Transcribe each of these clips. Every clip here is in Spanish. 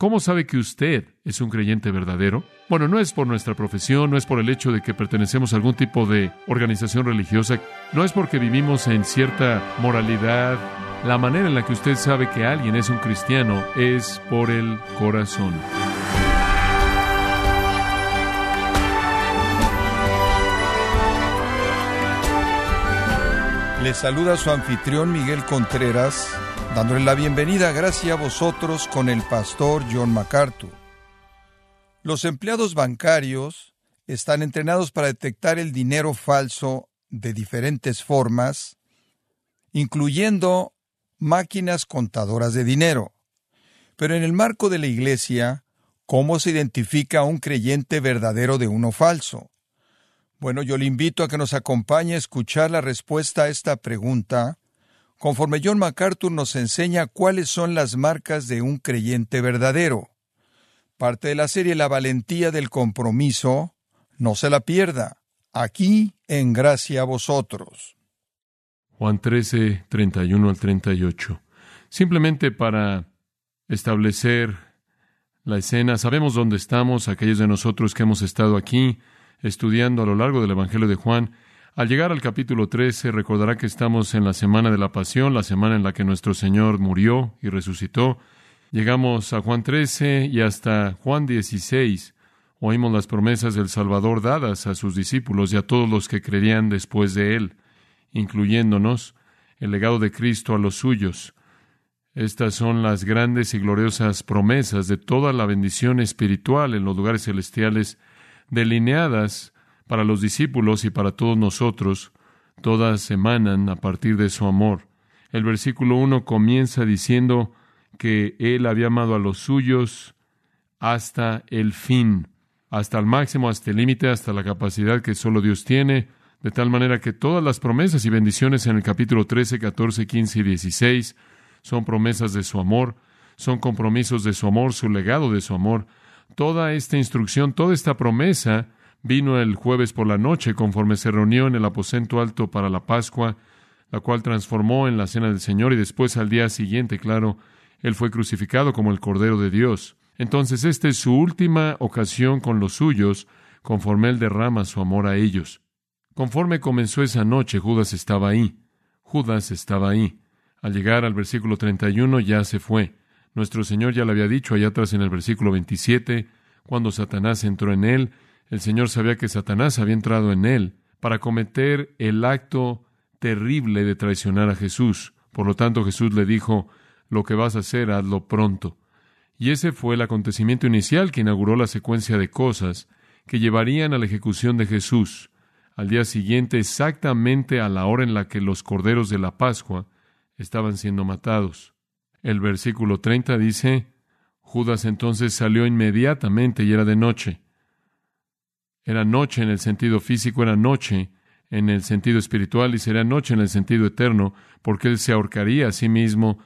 ¿Cómo sabe que usted es un creyente verdadero? Bueno, no es por nuestra profesión, no es por el hecho de que pertenecemos a algún tipo de organización religiosa, no es porque vivimos en cierta moralidad. La manera en la que usted sabe que alguien es un cristiano es por el corazón. Le saluda su anfitrión Miguel Contreras dándole la bienvenida, gracias a vosotros, con el pastor John MacArthur. Los empleados bancarios están entrenados para detectar el dinero falso de diferentes formas, incluyendo máquinas contadoras de dinero. Pero en el marco de la Iglesia, ¿cómo se identifica un creyente verdadero de uno falso? Bueno, yo le invito a que nos acompañe a escuchar la respuesta a esta pregunta conforme John MacArthur nos enseña cuáles son las marcas de un creyente verdadero. Parte de la serie La valentía del compromiso, no se la pierda, aquí en gracia a vosotros. Juan 13, 31 al 38. Simplemente para establecer la escena, sabemos dónde estamos, aquellos de nosotros que hemos estado aquí estudiando a lo largo del Evangelio de Juan, al llegar al capítulo 13, recordará que estamos en la semana de la pasión, la semana en la que nuestro Señor murió y resucitó. Llegamos a Juan 13 y hasta Juan 16 oímos las promesas del Salvador dadas a sus discípulos y a todos los que creerían después de Él, incluyéndonos el legado de Cristo a los suyos. Estas son las grandes y gloriosas promesas de toda la bendición espiritual en los lugares celestiales, delineadas para los discípulos y para todos nosotros, todas emanan a partir de su amor. El versículo 1 comienza diciendo que Él había amado a los suyos hasta el fin, hasta el máximo, hasta el límite, hasta la capacidad que solo Dios tiene, de tal manera que todas las promesas y bendiciones en el capítulo 13, 14, 15 y 16 son promesas de su amor, son compromisos de su amor, su legado de su amor. Toda esta instrucción, toda esta promesa vino el jueves por la noche conforme se reunió en el aposento alto para la Pascua, la cual transformó en la cena del Señor y después al día siguiente, claro, Él fue crucificado como el Cordero de Dios. Entonces esta es su última ocasión con los suyos, conforme Él derrama su amor a ellos. Conforme comenzó esa noche, Judas estaba ahí. Judas estaba ahí. Al llegar al versículo 31 ya se fue. Nuestro Señor ya le había dicho allá atrás en el versículo 27, cuando Satanás entró en él, el Señor sabía que Satanás había entrado en él para cometer el acto terrible de traicionar a Jesús. Por lo tanto, Jesús le dijo, lo que vas a hacer, hazlo pronto. Y ese fue el acontecimiento inicial que inauguró la secuencia de cosas que llevarían a la ejecución de Jesús. Al día siguiente, exactamente a la hora en la que los corderos de la Pascua estaban siendo matados. El versículo 30 dice, Judas entonces salió inmediatamente y era de noche. Era noche en el sentido físico, era noche en el sentido espiritual y será noche en el sentido eterno, porque Él se ahorcaría a sí mismo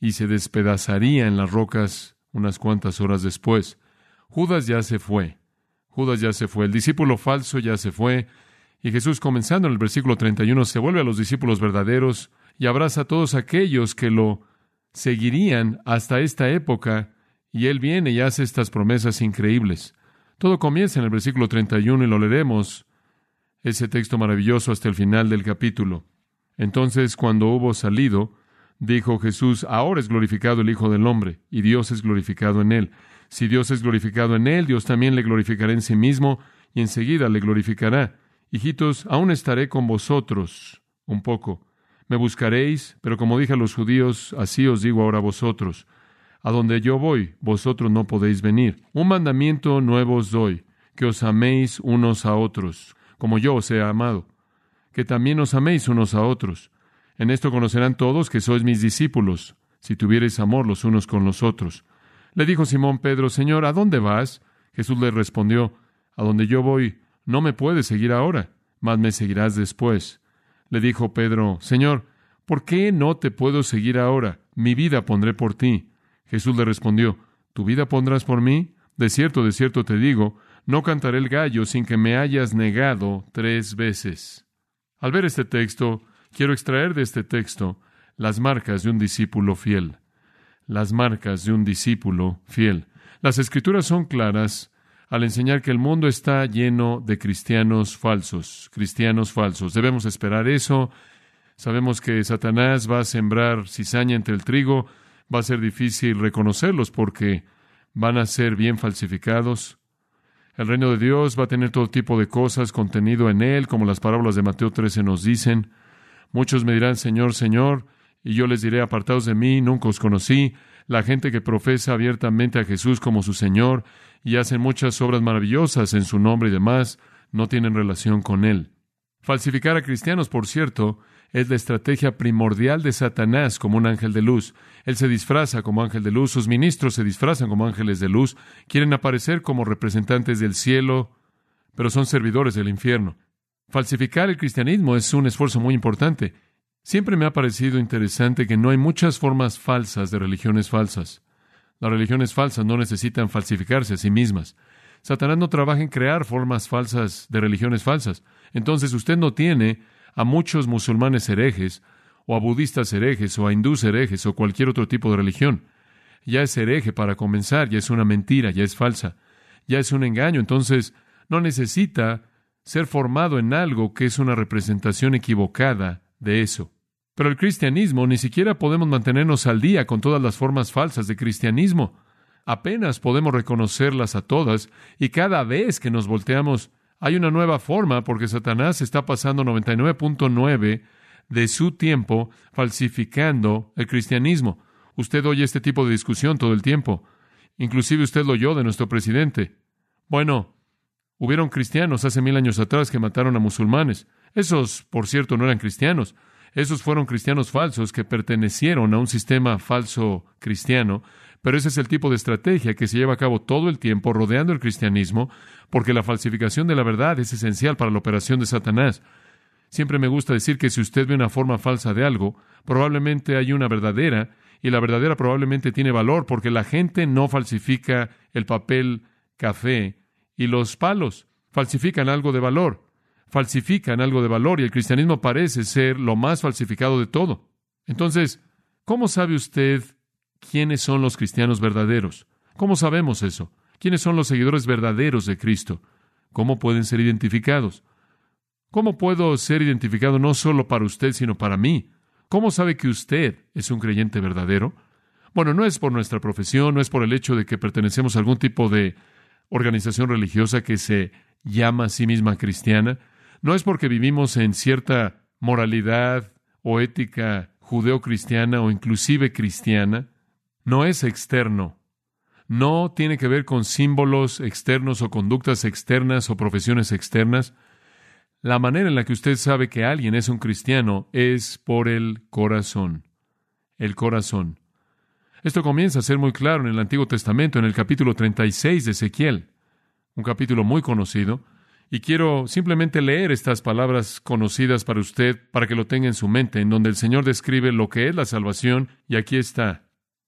y se despedazaría en las rocas unas cuantas horas después. Judas ya se fue. Judas ya se fue. El discípulo falso ya se fue. Y Jesús, comenzando en el versículo 31, se vuelve a los discípulos verdaderos y abraza a todos aquellos que lo seguirían hasta esta época. Y Él viene y hace estas promesas increíbles. Todo comienza en el versículo 31 y lo leeremos, ese texto maravilloso hasta el final del capítulo. Entonces, cuando hubo salido, dijo Jesús, ahora es glorificado el Hijo del Hombre, y Dios es glorificado en él. Si Dios es glorificado en él, Dios también le glorificará en sí mismo, y enseguida le glorificará. Hijitos, aún estaré con vosotros un poco. Me buscaréis, pero como dije a los judíos, así os digo ahora a vosotros. A donde yo voy, vosotros no podéis venir. Un mandamiento nuevo os doy, que os améis unos a otros, como yo os he amado, que también os améis unos a otros. En esto conocerán todos que sois mis discípulos, si tuviereis amor los unos con los otros. Le dijo Simón Pedro, Señor, ¿a dónde vas? Jesús le respondió, A donde yo voy, no me puedes seguir ahora, mas me seguirás después. Le dijo Pedro, Señor, ¿por qué no te puedo seguir ahora? Mi vida pondré por ti. Jesús le respondió, ¿Tu vida pondrás por mí? De cierto, de cierto te digo, no cantaré el gallo sin que me hayas negado tres veces. Al ver este texto, quiero extraer de este texto las marcas de un discípulo fiel. Las marcas de un discípulo fiel. Las escrituras son claras al enseñar que el mundo está lleno de cristianos falsos, cristianos falsos. Debemos esperar eso. Sabemos que Satanás va a sembrar cizaña entre el trigo, va a ser difícil reconocerlos porque van a ser bien falsificados. El reino de Dios va a tener todo tipo de cosas contenido en él, como las parábolas de Mateo 13 nos dicen. Muchos me dirán, Señor, Señor, y yo les diré, apartados de mí, nunca os conocí. La gente que profesa abiertamente a Jesús como su Señor y hacen muchas obras maravillosas en su nombre y demás, no tienen relación con Él. Falsificar a cristianos, por cierto, es la estrategia primordial de Satanás como un ángel de luz. Él se disfraza como ángel de luz, sus ministros se disfrazan como ángeles de luz, quieren aparecer como representantes del cielo, pero son servidores del infierno. Falsificar el cristianismo es un esfuerzo muy importante. Siempre me ha parecido interesante que no hay muchas formas falsas de religiones falsas. Las religiones falsas no necesitan falsificarse a sí mismas. Satanás no trabaja en crear formas falsas de religiones falsas. Entonces usted no tiene a muchos musulmanes herejes, o a budistas herejes, o a hindús herejes, o cualquier otro tipo de religión. Ya es hereje para comenzar, ya es una mentira, ya es falsa, ya es un engaño. Entonces no necesita ser formado en algo que es una representación equivocada de eso. Pero el cristianismo ni siquiera podemos mantenernos al día con todas las formas falsas de cristianismo. Apenas podemos reconocerlas a todas y cada vez que nos volteamos hay una nueva forma porque Satanás está pasando 99.9 de su tiempo falsificando el cristianismo. Usted oye este tipo de discusión todo el tiempo. Inclusive usted lo oyó de nuestro presidente. Bueno, hubieron cristianos hace mil años atrás que mataron a musulmanes. Esos, por cierto, no eran cristianos. Esos fueron cristianos falsos que pertenecieron a un sistema falso cristiano, pero ese es el tipo de estrategia que se lleva a cabo todo el tiempo rodeando el cristianismo, porque la falsificación de la verdad es esencial para la operación de Satanás. Siempre me gusta decir que si usted ve una forma falsa de algo, probablemente hay una verdadera, y la verdadera probablemente tiene valor, porque la gente no falsifica el papel café y los palos, falsifican algo de valor falsifican algo de valor y el cristianismo parece ser lo más falsificado de todo. Entonces, ¿cómo sabe usted quiénes son los cristianos verdaderos? ¿Cómo sabemos eso? ¿Quiénes son los seguidores verdaderos de Cristo? ¿Cómo pueden ser identificados? ¿Cómo puedo ser identificado no solo para usted, sino para mí? ¿Cómo sabe que usted es un creyente verdadero? Bueno, no es por nuestra profesión, no es por el hecho de que pertenecemos a algún tipo de organización religiosa que se llama a sí misma cristiana, no es porque vivimos en cierta moralidad o ética judeocristiana o inclusive cristiana, no es externo. No tiene que ver con símbolos externos o conductas externas o profesiones externas. La manera en la que usted sabe que alguien es un cristiano es por el corazón. El corazón. Esto comienza a ser muy claro en el Antiguo Testamento, en el capítulo 36 de Ezequiel, un capítulo muy conocido, y quiero simplemente leer estas palabras conocidas para usted, para que lo tenga en su mente, en donde el Señor describe lo que es la salvación, y aquí está.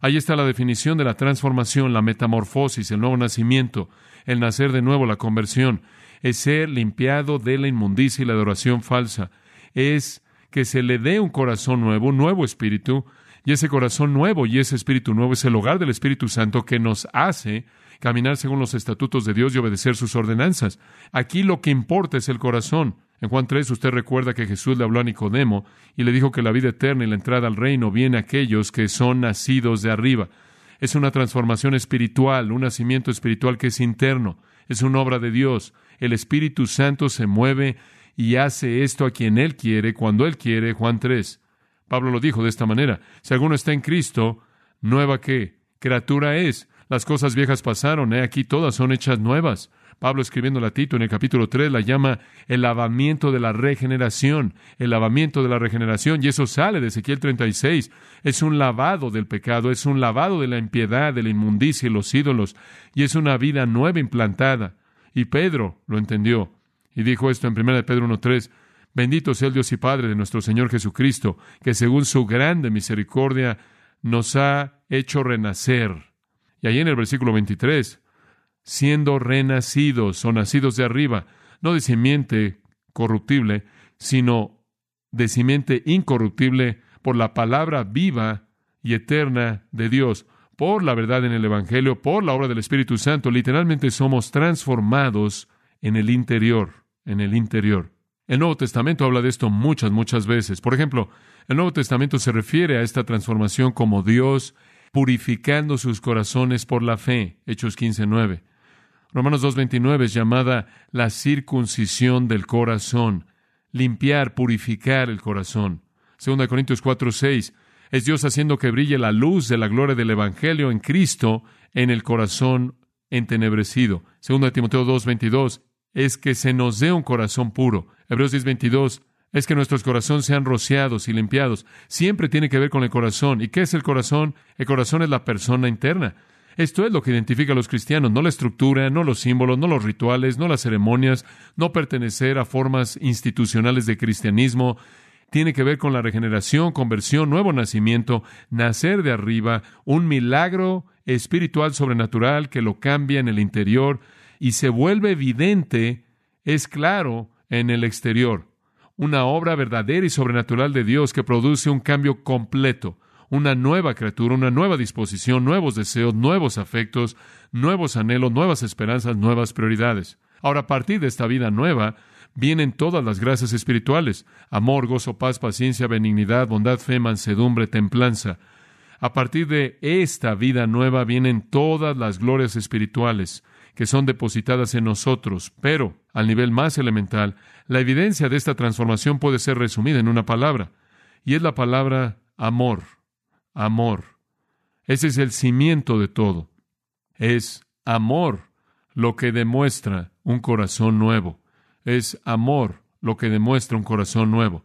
Ahí está la definición de la transformación, la metamorfosis, el nuevo nacimiento, el nacer de nuevo, la conversión. Es ser limpiado de la inmundicia y la adoración falsa. Es que se le dé un corazón nuevo, un nuevo espíritu, y ese corazón nuevo y ese espíritu nuevo es el hogar del Espíritu Santo que nos hace caminar según los estatutos de Dios y obedecer sus ordenanzas. Aquí lo que importa es el corazón. En Juan 3 usted recuerda que Jesús le habló a Nicodemo y le dijo que la vida eterna y la entrada al reino viene a aquellos que son nacidos de arriba. Es una transformación espiritual, un nacimiento espiritual que es interno, es una obra de Dios. El Espíritu Santo se mueve y hace esto a quien Él quiere, cuando Él quiere, Juan 3. Pablo lo dijo de esta manera, si alguno está en Cristo, nueva que criatura es. Las cosas viejas pasaron, he aquí todas son hechas nuevas. Pablo escribiendo a Tito en el capítulo 3 la llama el lavamiento de la regeneración, el lavamiento de la regeneración, y eso sale de Ezequiel 36. Es un lavado del pecado, es un lavado de la impiedad, de la inmundicia y los ídolos, y es una vida nueva implantada. Y Pedro lo entendió y dijo esto en 1 Pedro 1.3. Bendito sea el Dios y Padre de nuestro Señor Jesucristo, que según su grande misericordia nos ha hecho renacer. Y ahí en el versículo 23, siendo renacidos o nacidos de arriba, no de simiente corruptible, sino de simiente incorruptible por la palabra viva y eterna de Dios, por la verdad en el Evangelio, por la obra del Espíritu Santo. Literalmente somos transformados en el interior, en el interior. El Nuevo Testamento habla de esto muchas, muchas veces. Por ejemplo, el Nuevo Testamento se refiere a esta transformación como Dios purificando sus corazones por la fe. Hechos 15.9. Romanos 2.29 es llamada la circuncisión del corazón, limpiar, purificar el corazón. Segunda Corintios 4.6 es Dios haciendo que brille la luz de la gloria del Evangelio en Cristo en el corazón entenebrecido. Segunda Timoteo 2.22 es que se nos dé un corazón puro. Hebreos 10.22 es que nuestros corazones sean rociados y limpiados. Siempre tiene que ver con el corazón. ¿Y qué es el corazón? El corazón es la persona interna. Esto es lo que identifica a los cristianos, no la estructura, no los símbolos, no los rituales, no las ceremonias, no pertenecer a formas institucionales de cristianismo. Tiene que ver con la regeneración, conversión, nuevo nacimiento, nacer de arriba, un milagro espiritual sobrenatural que lo cambia en el interior y se vuelve evidente, es claro, en el exterior. Una obra verdadera y sobrenatural de Dios que produce un cambio completo una nueva criatura, una nueva disposición, nuevos deseos, nuevos afectos, nuevos anhelos, nuevas esperanzas, nuevas prioridades. Ahora, a partir de esta vida nueva, vienen todas las gracias espirituales, amor, gozo, paz, paciencia, benignidad, bondad, fe, mansedumbre, templanza. A partir de esta vida nueva vienen todas las glorias espirituales que son depositadas en nosotros, pero, al nivel más elemental, la evidencia de esta transformación puede ser resumida en una palabra, y es la palabra amor amor. Ese es el cimiento de todo. Es amor lo que demuestra un corazón nuevo. Es amor lo que demuestra un corazón nuevo.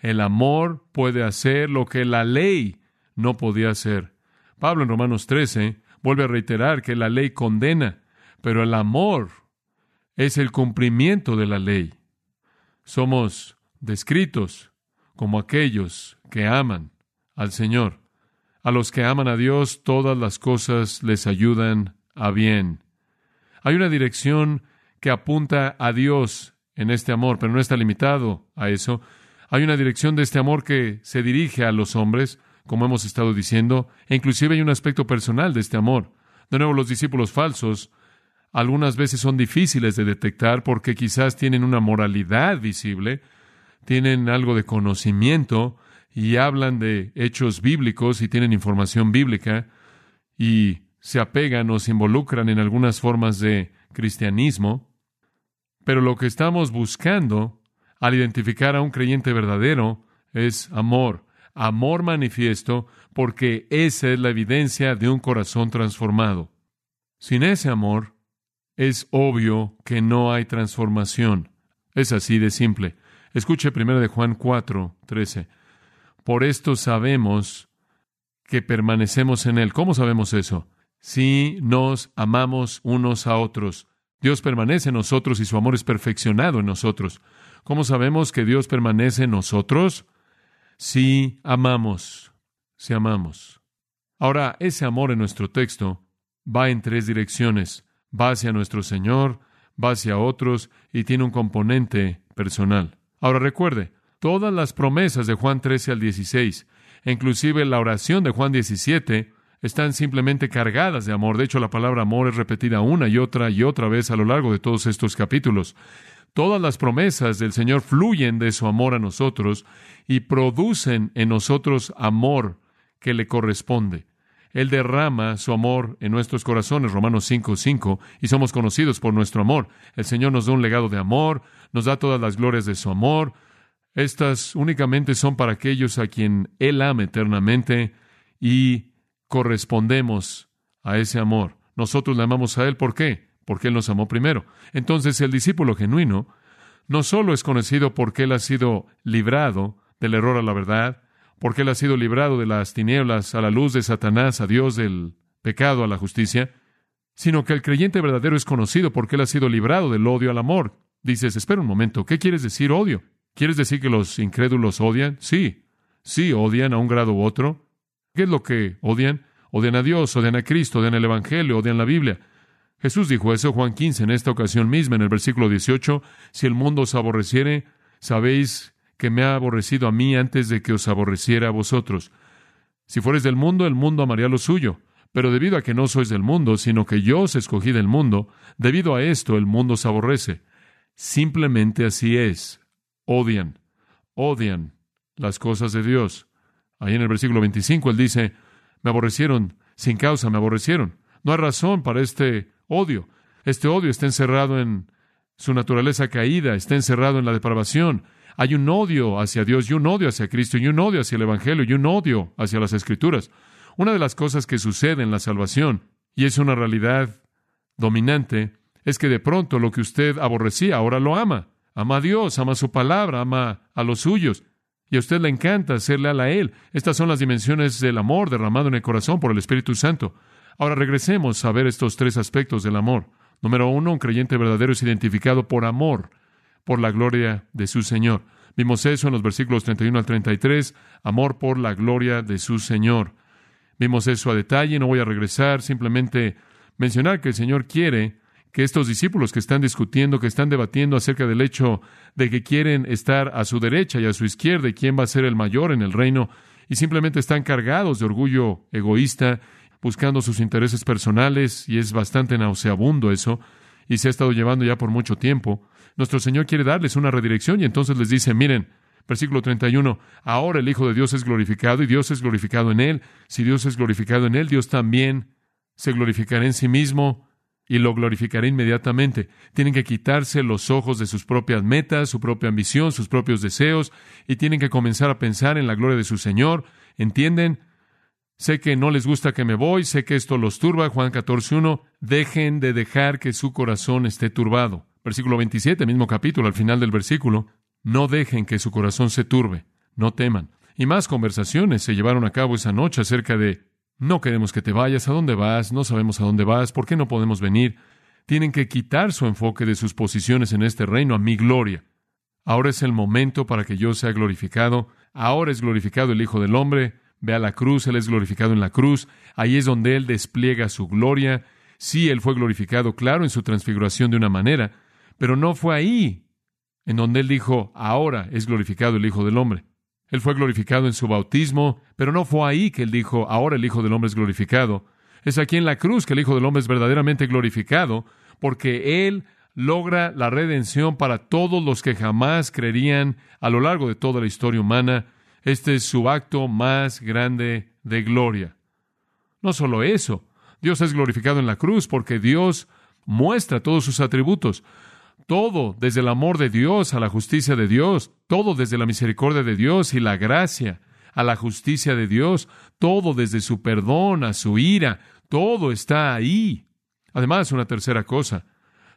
El amor puede hacer lo que la ley no podía hacer. Pablo en Romanos 13 vuelve a reiterar que la ley condena, pero el amor es el cumplimiento de la ley. Somos descritos como aquellos que aman al Señor. A los que aman a Dios, todas las cosas les ayudan a bien. Hay una dirección que apunta a Dios en este amor, pero no está limitado a eso. Hay una dirección de este amor que se dirige a los hombres, como hemos estado diciendo, e inclusive hay un aspecto personal de este amor. De nuevo, los discípulos falsos algunas veces son difíciles de detectar porque quizás tienen una moralidad visible, tienen algo de conocimiento, y hablan de hechos bíblicos y tienen información bíblica y se apegan o se involucran en algunas formas de cristianismo, pero lo que estamos buscando al identificar a un creyente verdadero es amor, amor manifiesto, porque esa es la evidencia de un corazón transformado. Sin ese amor, es obvio que no hay transformación. Es así de simple. Escuche primero de Juan 4, 13. Por esto sabemos que permanecemos en Él. ¿Cómo sabemos eso? Si nos amamos unos a otros. Dios permanece en nosotros y su amor es perfeccionado en nosotros. ¿Cómo sabemos que Dios permanece en nosotros? Si amamos, si amamos. Ahora, ese amor en nuestro texto va en tres direcciones. Va hacia nuestro Señor, va hacia otros y tiene un componente personal. Ahora recuerde, Todas las promesas de Juan 13 al 16, e inclusive la oración de Juan 17, están simplemente cargadas de amor. De hecho, la palabra amor es repetida una y otra y otra vez a lo largo de todos estos capítulos. Todas las promesas del Señor fluyen de su amor a nosotros y producen en nosotros amor que le corresponde. Él derrama su amor en nuestros corazones, Romanos 5, 5, y somos conocidos por nuestro amor. El Señor nos da un legado de amor, nos da todas las glorias de su amor, estas únicamente son para aquellos a quien Él ama eternamente y correspondemos a ese amor. Nosotros le amamos a Él, ¿por qué? Porque Él nos amó primero. Entonces el discípulo genuino no solo es conocido porque Él ha sido librado del error a la verdad, porque Él ha sido librado de las tinieblas a la luz de Satanás, a Dios del pecado, a la justicia, sino que el creyente verdadero es conocido porque él ha sido librado del odio al amor. Dices, espera un momento, ¿qué quieres decir odio? ¿Quieres decir que los incrédulos odian? Sí, sí, odian a un grado u otro. ¿Qué es lo que odian? Odian a Dios, odian a Cristo, odian el Evangelio, odian la Biblia. Jesús dijo eso, Juan 15, en esta ocasión misma, en el versículo 18, si el mundo os aborreciere, sabéis que me ha aborrecido a mí antes de que os aborreciera a vosotros. Si fueres del mundo, el mundo amaría lo suyo. Pero debido a que no sois del mundo, sino que yo os escogí del mundo, debido a esto el mundo os aborrece. Simplemente así es. Odian, odian las cosas de Dios. Ahí en el versículo 25 él dice, me aborrecieron, sin causa me aborrecieron. No hay razón para este odio. Este odio está encerrado en su naturaleza caída, está encerrado en la depravación. Hay un odio hacia Dios y un odio hacia Cristo y un odio hacia el Evangelio y un odio hacia las Escrituras. Una de las cosas que sucede en la salvación, y es una realidad dominante, es que de pronto lo que usted aborrecía ahora lo ama. Ama a Dios, ama su palabra, ama a los suyos. Y a usted le encanta serle a Él. Estas son las dimensiones del amor derramado en el corazón por el Espíritu Santo. Ahora regresemos a ver estos tres aspectos del amor. Número uno, un creyente verdadero es identificado por amor, por la gloria de su Señor. Vimos eso en los versículos 31 al 33, amor por la gloria de su Señor. Vimos eso a detalle, no voy a regresar, simplemente mencionar que el Señor quiere que estos discípulos que están discutiendo, que están debatiendo acerca del hecho de que quieren estar a su derecha y a su izquierda y quién va a ser el mayor en el reino, y simplemente están cargados de orgullo egoísta buscando sus intereses personales, y es bastante nauseabundo eso, y se ha estado llevando ya por mucho tiempo. Nuestro Señor quiere darles una redirección y entonces les dice, miren, versículo 31, ahora el Hijo de Dios es glorificado y Dios es glorificado en él. Si Dios es glorificado en él, Dios también se glorificará en sí mismo y lo glorificará inmediatamente. Tienen que quitarse los ojos de sus propias metas, su propia ambición, sus propios deseos, y tienen que comenzar a pensar en la gloria de su Señor. ¿Entienden? Sé que no les gusta que me voy, sé que esto los turba. Juan 14.1, dejen de dejar que su corazón esté turbado. Versículo 27, mismo capítulo, al final del versículo, no dejen que su corazón se turbe, no teman. Y más conversaciones se llevaron a cabo esa noche acerca de, no queremos que te vayas, ¿a dónde vas? No sabemos a dónde vas, ¿por qué no podemos venir? Tienen que quitar su enfoque de sus posiciones en este reino a mi gloria. Ahora es el momento para que yo sea glorificado, ahora es glorificado el Hijo del Hombre, Ve a la cruz, Él es glorificado en la cruz, ahí es donde Él despliega su gloria. Sí, Él fue glorificado, claro, en su transfiguración de una manera, pero no fue ahí en donde Él dijo, ahora es glorificado el Hijo del Hombre. Él fue glorificado en su bautismo, pero no fue ahí que Él dijo, ahora el Hijo del Hombre es glorificado. Es aquí en la cruz que el Hijo del Hombre es verdaderamente glorificado, porque Él logra la redención para todos los que jamás creerían a lo largo de toda la historia humana este es su acto más grande de gloria. No solo eso, Dios es glorificado en la cruz porque Dios muestra todos sus atributos. Todo desde el amor de Dios a la justicia de Dios, todo desde la misericordia de Dios y la gracia a la justicia de Dios, todo desde su perdón a su ira, todo está ahí. Además, una tercera cosa,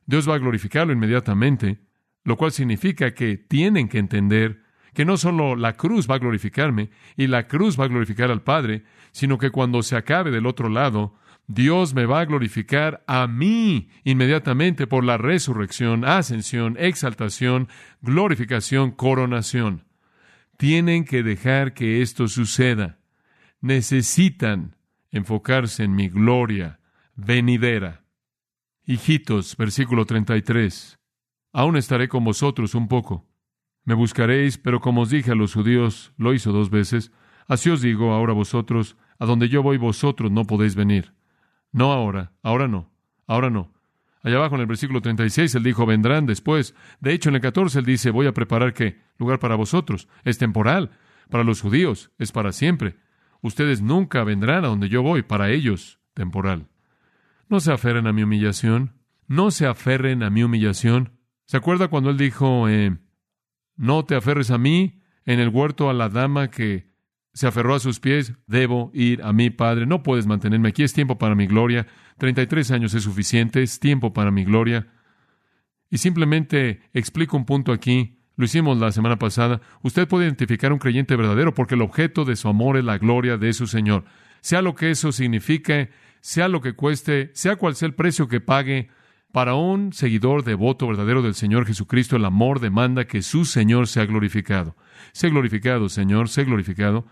Dios va a glorificarlo inmediatamente, lo cual significa que tienen que entender que no solo la cruz va a glorificarme y la cruz va a glorificar al Padre, sino que cuando se acabe del otro lado, Dios me va a glorificar a mí inmediatamente por la resurrección, ascensión, exaltación, glorificación, coronación. Tienen que dejar que esto suceda. Necesitan enfocarse en mi gloria venidera. Hijitos, versículo 33. Aún estaré con vosotros un poco me buscaréis, pero como os dije a los judíos, lo hizo dos veces. Así os digo ahora vosotros, a donde yo voy vosotros no podéis venir. No ahora, ahora no, ahora no. Allá abajo en el versículo 36 él dijo, vendrán después. De hecho, en el 14 él dice, voy a preparar qué? Lugar para vosotros. Es temporal. Para los judíos es para siempre. Ustedes nunca vendrán a donde yo voy. Para ellos, temporal. No se aferren a mi humillación. No se aferren a mi humillación. ¿Se acuerda cuando él dijo, eh, no te aferres a mí en el huerto a la dama que se aferró a sus pies. Debo ir a mi Padre. No puedes mantenerme aquí. Es tiempo para mi gloria. Treinta y tres años es suficiente. Es tiempo para mi gloria. Y simplemente explico un punto aquí. Lo hicimos la semana pasada. Usted puede identificar un creyente verdadero porque el objeto de su amor es la gloria de su Señor. Sea lo que eso signifique, sea lo que cueste, sea cual sea el precio que pague, para un seguidor devoto verdadero del Señor Jesucristo, el amor demanda que su Señor sea glorificado. Sé glorificado, Señor, sé glorificado.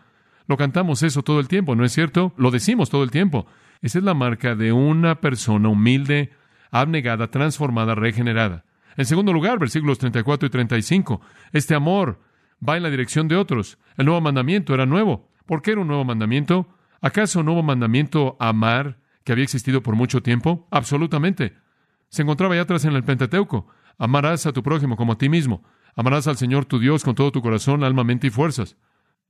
Lo cantamos eso todo el tiempo, ¿no es cierto? Lo decimos todo el tiempo. Esa es la marca de una persona humilde, abnegada, transformada, regenerada. En segundo lugar, versículos 34 y 35, este amor va en la dirección de otros. El nuevo mandamiento era nuevo. ¿Por qué era un nuevo mandamiento? ¿Acaso un nuevo mandamiento amar que había existido por mucho tiempo? Absolutamente. Se encontraba ya atrás en el Pentateuco. Amarás a tu prójimo como a ti mismo. Amarás al Señor tu Dios con todo tu corazón, alma, mente y fuerzas.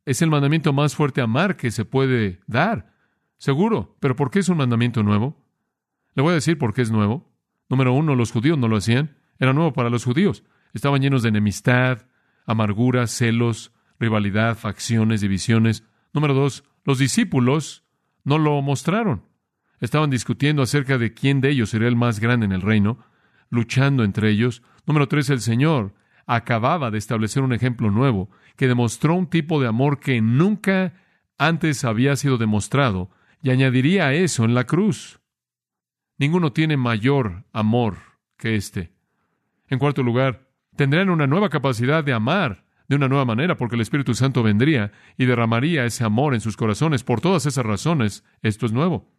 Es el mandamiento más fuerte amar que se puede dar. Seguro. Pero ¿por qué es un mandamiento nuevo? Le voy a decir por qué es nuevo. Número uno, los judíos no lo hacían. Era nuevo para los judíos. Estaban llenos de enemistad, amargura, celos, rivalidad, facciones, divisiones. Número dos, los discípulos no lo mostraron. Estaban discutiendo acerca de quién de ellos sería el más grande en el reino, luchando entre ellos. Número tres, el Señor acababa de establecer un ejemplo nuevo que demostró un tipo de amor que nunca antes había sido demostrado y añadiría a eso en la cruz. Ninguno tiene mayor amor que este. En cuarto lugar, tendrán una nueva capacidad de amar de una nueva manera, porque el Espíritu Santo vendría y derramaría ese amor en sus corazones. Por todas esas razones, esto es nuevo.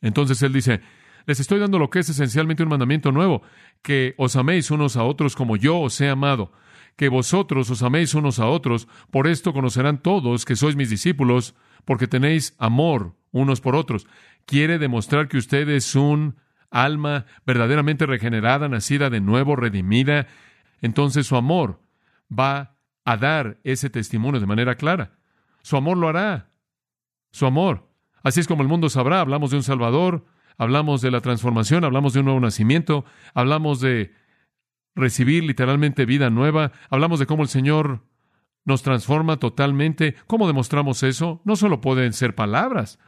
Entonces Él dice, les estoy dando lo que es esencialmente un mandamiento nuevo, que os améis unos a otros como yo os he amado, que vosotros os améis unos a otros, por esto conocerán todos que sois mis discípulos, porque tenéis amor unos por otros. Quiere demostrar que usted es un alma verdaderamente regenerada, nacida de nuevo, redimida, entonces su amor va a dar ese testimonio de manera clara. Su amor lo hará. Su amor. Así es como el mundo sabrá. Hablamos de un Salvador, hablamos de la transformación, hablamos de un nuevo nacimiento, hablamos de recibir literalmente vida nueva, hablamos de cómo el Señor nos transforma totalmente. ¿Cómo demostramos eso? No solo pueden ser palabras,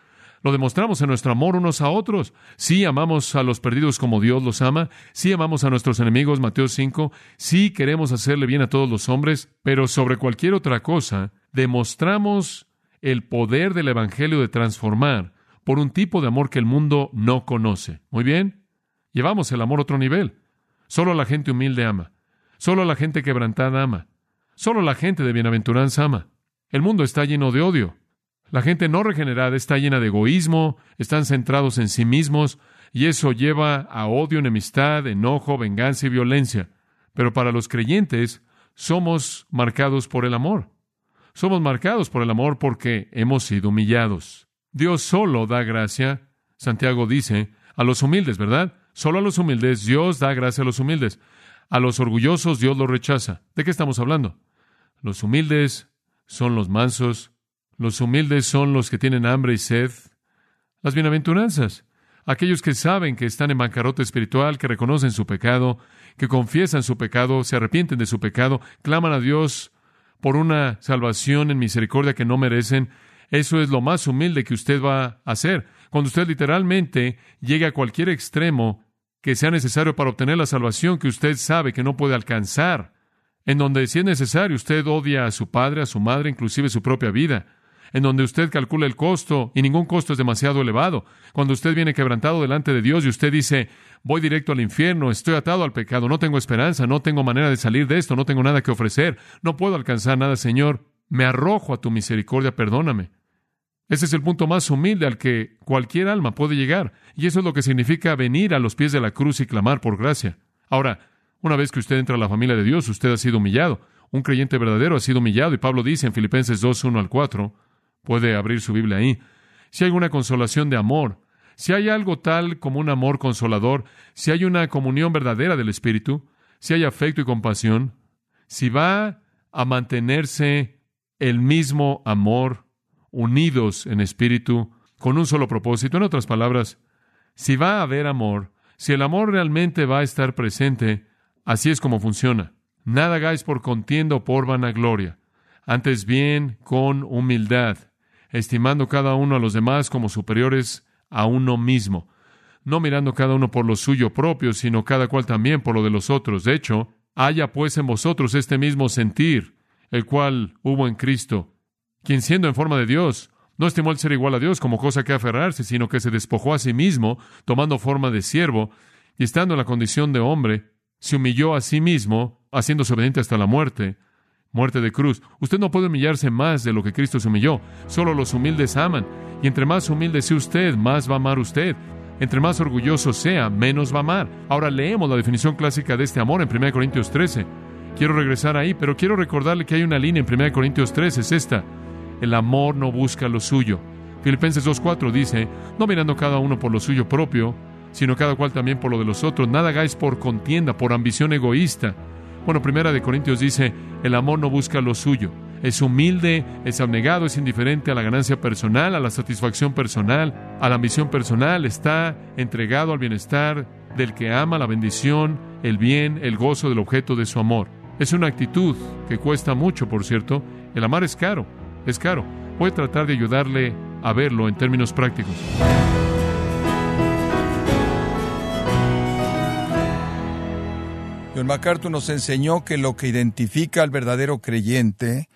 lo demostramos en nuestro amor unos a otros. Sí amamos a los perdidos como Dios los ama. Sí amamos a nuestros enemigos, Mateo 5. Sí queremos hacerle bien a todos los hombres. Pero sobre cualquier otra cosa, demostramos el poder del Evangelio de transformar por un tipo de amor que el mundo no conoce. Muy bien. Llevamos el amor a otro nivel. Solo la gente humilde ama. Solo la gente quebrantada ama. Solo la gente de bienaventuranza ama. El mundo está lleno de odio. La gente no regenerada está llena de egoísmo, están centrados en sí mismos, y eso lleva a odio, enemistad, enojo, venganza y violencia. Pero para los creyentes somos marcados por el amor. Somos marcados por el amor porque hemos sido humillados. Dios solo da gracia, Santiago dice, a los humildes, ¿verdad? Solo a los humildes Dios da gracia a los humildes. A los orgullosos Dios los rechaza. ¿De qué estamos hablando? Los humildes son los mansos, los humildes son los que tienen hambre y sed. Las bienaventuranzas, aquellos que saben que están en bancarrota espiritual, que reconocen su pecado, que confiesan su pecado, se arrepienten de su pecado, claman a Dios por una salvación en misericordia que no merecen. Eso es lo más humilde que usted va a hacer. Cuando usted literalmente llegue a cualquier extremo que sea necesario para obtener la salvación que usted sabe que no puede alcanzar, en donde si es necesario usted odia a su padre, a su madre, inclusive su propia vida, en donde usted calcula el costo y ningún costo es demasiado elevado. Cuando usted viene quebrantado delante de Dios y usted dice, voy directo al infierno, estoy atado al pecado, no tengo esperanza, no tengo manera de salir de esto, no tengo nada que ofrecer, no puedo alcanzar nada, Señor, me arrojo a tu misericordia, perdóname. Ese es el punto más humilde al que cualquier alma puede llegar, y eso es lo que significa venir a los pies de la cruz y clamar por gracia. Ahora, una vez que usted entra a la familia de Dios, usted ha sido humillado. Un creyente verdadero ha sido humillado, y Pablo dice en Filipenses 2, 1 al 4, Puede abrir su Biblia ahí. Si hay una consolación de amor, si hay algo tal como un amor consolador, si hay una comunión verdadera del Espíritu, si hay afecto y compasión, si va a mantenerse el mismo amor, unidos en espíritu, con un solo propósito. En otras palabras, si va a haber amor, si el amor realmente va a estar presente, así es como funciona. Nada hagáis por contienda o por vanagloria, antes bien con humildad, estimando cada uno a los demás como superiores a uno mismo, no mirando cada uno por lo suyo propio, sino cada cual también por lo de los otros. De hecho, haya pues en vosotros este mismo sentir, el cual hubo en Cristo, quien siendo en forma de Dios, No estimó el ser igual a Dios como cosa que aferrarse, sino que se despojó a sí mismo, tomando forma de siervo, y estando en la condición de hombre, se humilló a sí mismo, haciéndose obediente hasta la muerte, muerte de cruz. Usted no puede humillarse más de lo que Cristo se humilló. Solo los humildes aman. Y entre más humilde sea usted, más va a amar usted. Entre más orgulloso sea, menos va a amar. Ahora leemos la definición clásica de este amor en 1 Corintios 13. Quiero regresar ahí, pero quiero recordarle que hay una línea en 1 Corintios 13, es esta. El amor no busca lo suyo. Filipenses 2.4 dice, no mirando cada uno por lo suyo propio, sino cada cual también por lo de los otros. Nada hagáis por contienda, por ambición egoísta. Bueno, primera de Corintios dice, el amor no busca lo suyo. Es humilde, es abnegado, es indiferente a la ganancia personal, a la satisfacción personal, a la ambición personal, está entregado al bienestar del que ama la bendición, el bien, el gozo del objeto de su amor. Es una actitud que cuesta mucho, por cierto. El amar es caro, es caro. Voy a tratar de ayudarle a verlo en términos prácticos. John MacArthur nos enseñó que lo que identifica al verdadero creyente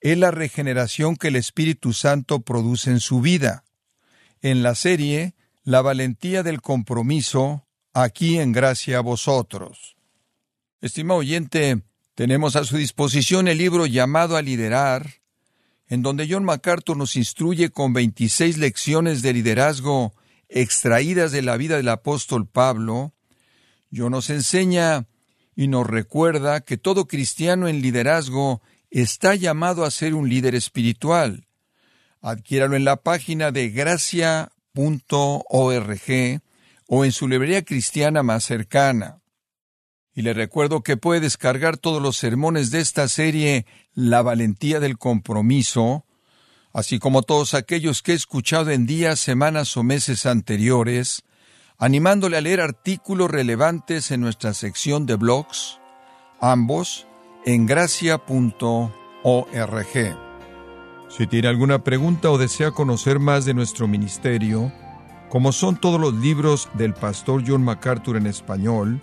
es la regeneración que el Espíritu Santo produce en su vida. En la serie, La valentía del compromiso, aquí en gracia a vosotros. Estimado oyente, tenemos a su disposición el libro llamado a liderar, en donde John MacArthur nos instruye con 26 lecciones de liderazgo extraídas de la vida del apóstol Pablo. John nos enseña y nos recuerda que todo cristiano en liderazgo está llamado a ser un líder espiritual. Adquiéralo en la página de gracia.org o en su librería cristiana más cercana. Y le recuerdo que puede descargar todos los sermones de esta serie La valentía del compromiso, así como todos aquellos que he escuchado en días, semanas o meses anteriores, animándole a leer artículos relevantes en nuestra sección de blogs, ambos en gracia.org. Si tiene alguna pregunta o desea conocer más de nuestro ministerio, como son todos los libros del pastor John MacArthur en español,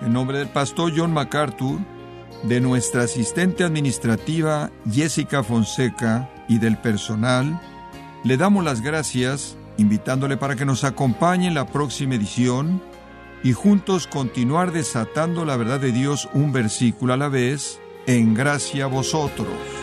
En nombre del pastor John MacArthur, de nuestra asistente administrativa Jessica Fonseca y del personal, le damos las gracias invitándole para que nos acompañe en la próxima edición y juntos continuar desatando la verdad de Dios un versículo a la vez en gracia a vosotros.